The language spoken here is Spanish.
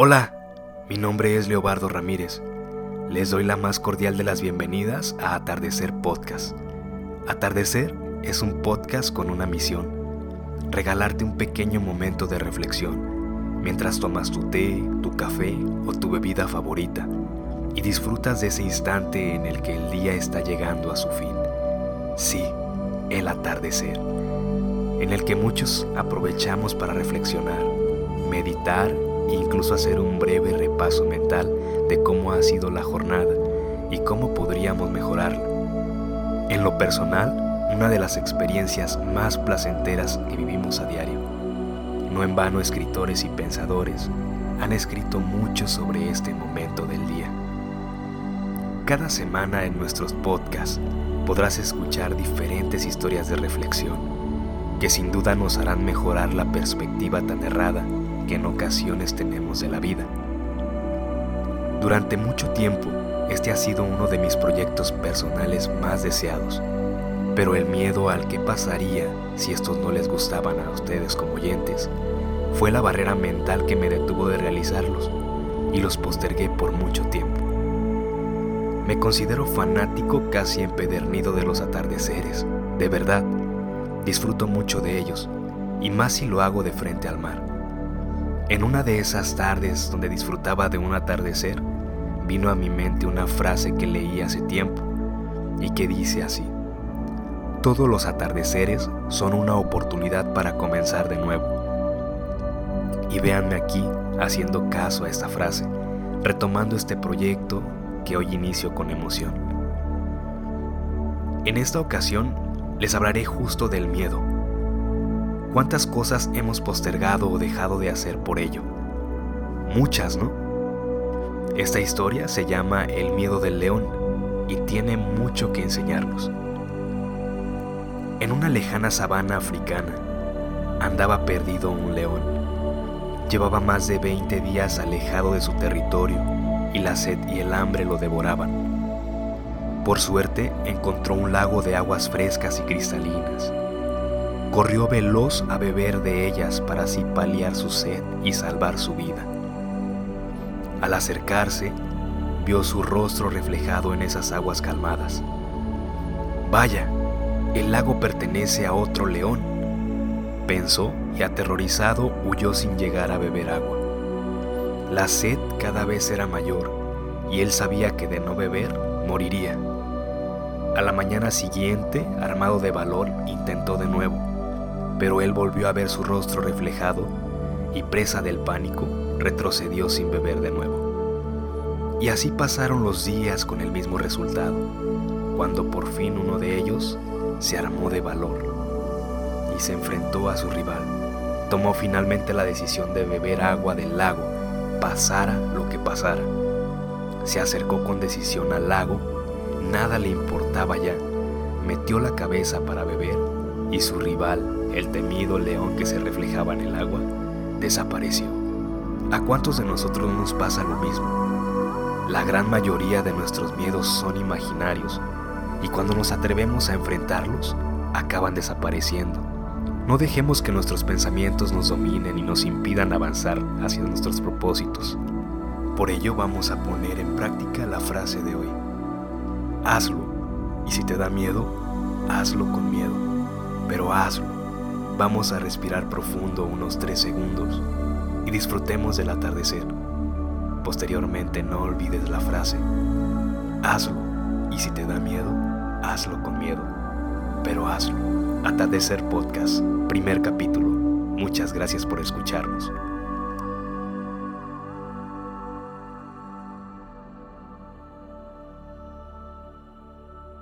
Hola, mi nombre es Leobardo Ramírez. Les doy la más cordial de las bienvenidas a Atardecer Podcast. Atardecer es un podcast con una misión, regalarte un pequeño momento de reflexión mientras tomas tu té, tu café o tu bebida favorita y disfrutas de ese instante en el que el día está llegando a su fin. Sí, el atardecer, en el que muchos aprovechamos para reflexionar, meditar incluso hacer un breve repaso mental de cómo ha sido la jornada y cómo podríamos mejorarla. En lo personal, una de las experiencias más placenteras que vivimos a diario. No en vano escritores y pensadores han escrito mucho sobre este momento del día. Cada semana en nuestros podcasts podrás escuchar diferentes historias de reflexión que sin duda nos harán mejorar la perspectiva tan errada que en ocasiones tenemos de la vida. Durante mucho tiempo, este ha sido uno de mis proyectos personales más deseados, pero el miedo al que pasaría si estos no les gustaban a ustedes como oyentes fue la barrera mental que me detuvo de realizarlos y los postergué por mucho tiempo. Me considero fanático casi empedernido de los atardeceres, de verdad, disfruto mucho de ellos, y más si lo hago de frente al mar. En una de esas tardes donde disfrutaba de un atardecer, vino a mi mente una frase que leí hace tiempo y que dice así, todos los atardeceres son una oportunidad para comenzar de nuevo. Y véanme aquí haciendo caso a esta frase, retomando este proyecto que hoy inicio con emoción. En esta ocasión les hablaré justo del miedo ¿Cuántas cosas hemos postergado o dejado de hacer por ello? Muchas, ¿no? Esta historia se llama El miedo del león y tiene mucho que enseñarnos. En una lejana sabana africana andaba perdido un león. Llevaba más de 20 días alejado de su territorio y la sed y el hambre lo devoraban. Por suerte encontró un lago de aguas frescas y cristalinas corrió veloz a beber de ellas para así paliar su sed y salvar su vida. Al acercarse, vio su rostro reflejado en esas aguas calmadas. Vaya, el lago pertenece a otro león, pensó y aterrorizado huyó sin llegar a beber agua. La sed cada vez era mayor y él sabía que de no beber moriría. A la mañana siguiente, armado de valor, intentó de nuevo pero él volvió a ver su rostro reflejado y presa del pánico, retrocedió sin beber de nuevo. Y así pasaron los días con el mismo resultado, cuando por fin uno de ellos se armó de valor y se enfrentó a su rival. Tomó finalmente la decisión de beber agua del lago, pasara lo que pasara. Se acercó con decisión al lago, nada le importaba ya, metió la cabeza para beber y su rival el temido león que se reflejaba en el agua, desapareció. ¿A cuántos de nosotros nos pasa lo mismo? La gran mayoría de nuestros miedos son imaginarios y cuando nos atrevemos a enfrentarlos, acaban desapareciendo. No dejemos que nuestros pensamientos nos dominen y nos impidan avanzar hacia nuestros propósitos. Por ello vamos a poner en práctica la frase de hoy. Hazlo. Y si te da miedo, hazlo con miedo. Pero hazlo. Vamos a respirar profundo unos 3 segundos y disfrutemos del atardecer. Posteriormente no olvides la frase, hazlo y si te da miedo, hazlo con miedo, pero hazlo. Atardecer Podcast, primer capítulo. Muchas gracias por escucharnos.